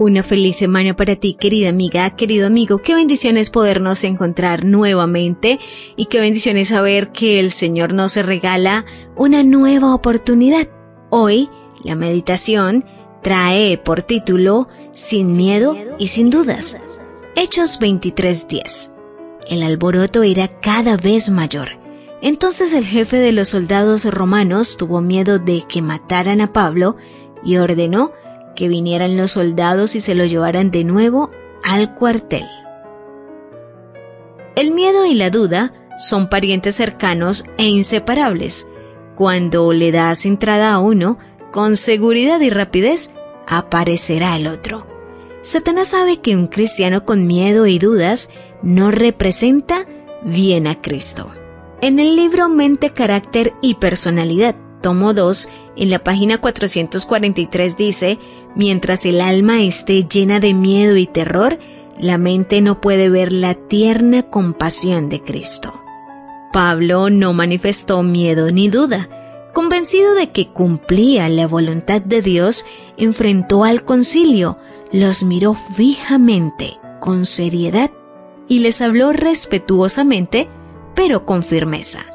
Una feliz semana para ti, querida amiga, querido amigo. Qué bendiciones podernos encontrar nuevamente y qué bendiciones saber que el Señor nos regala una nueva oportunidad. Hoy, la meditación trae por título Sin miedo y sin dudas. Hechos 23:10. El alboroto era cada vez mayor. Entonces el jefe de los soldados romanos tuvo miedo de que mataran a Pablo y ordenó que vinieran los soldados y se lo llevaran de nuevo al cuartel. El miedo y la duda son parientes cercanos e inseparables. Cuando le das entrada a uno, con seguridad y rapidez aparecerá el otro. Satanás sabe que un cristiano con miedo y dudas no representa bien a Cristo. En el libro Mente, Carácter y Personalidad tomo 2, en la página 443 dice, mientras el alma esté llena de miedo y terror, la mente no puede ver la tierna compasión de Cristo. Pablo no manifestó miedo ni duda. Convencido de que cumplía la voluntad de Dios, enfrentó al concilio, los miró fijamente, con seriedad, y les habló respetuosamente, pero con firmeza.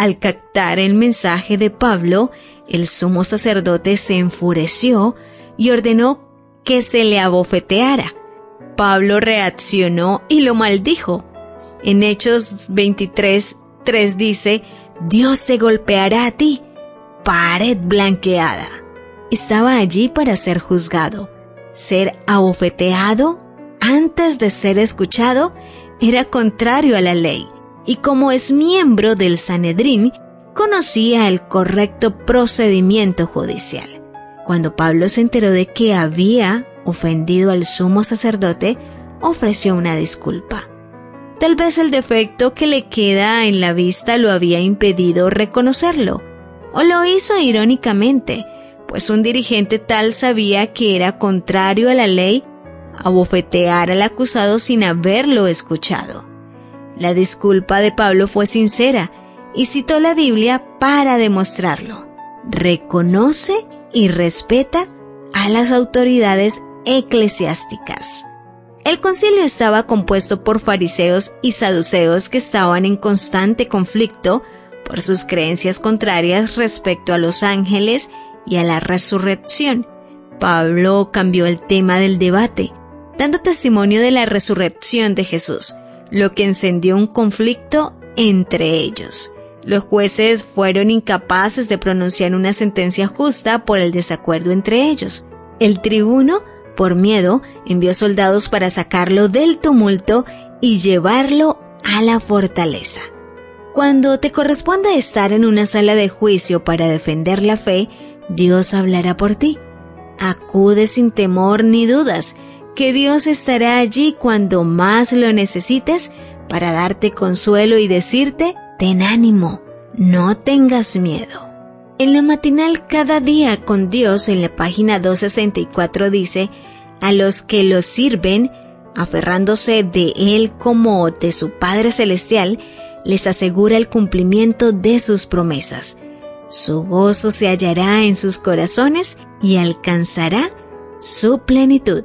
Al captar el mensaje de Pablo, el sumo sacerdote se enfureció y ordenó que se le abofeteara. Pablo reaccionó y lo maldijo. En Hechos 23, 3 dice, Dios se golpeará a ti, pared blanqueada. Estaba allí para ser juzgado. Ser abofeteado antes de ser escuchado era contrario a la ley y como es miembro del Sanedrín, conocía el correcto procedimiento judicial. Cuando Pablo se enteró de que había ofendido al sumo sacerdote, ofreció una disculpa. Tal vez el defecto que le queda en la vista lo había impedido reconocerlo, o lo hizo irónicamente, pues un dirigente tal sabía que era contrario a la ley abofetear al acusado sin haberlo escuchado. La disculpa de Pablo fue sincera y citó la Biblia para demostrarlo. Reconoce y respeta a las autoridades eclesiásticas. El concilio estaba compuesto por fariseos y saduceos que estaban en constante conflicto por sus creencias contrarias respecto a los ángeles y a la resurrección. Pablo cambió el tema del debate, dando testimonio de la resurrección de Jesús, lo que encendió un conflicto entre ellos. Los jueces fueron incapaces de pronunciar una sentencia justa por el desacuerdo entre ellos. El tribuno, por miedo, envió soldados para sacarlo del tumulto y llevarlo a la fortaleza. Cuando te corresponde estar en una sala de juicio para defender la fe, Dios hablará por ti. Acude sin temor ni dudas, que Dios estará allí cuando más lo necesites para darte consuelo y decirte, ten ánimo, no tengas miedo. En la matinal Cada día con Dios en la página 264 dice, a los que lo sirven, aferrándose de Él como de su Padre Celestial, les asegura el cumplimiento de sus promesas. Su gozo se hallará en sus corazones y alcanzará su plenitud.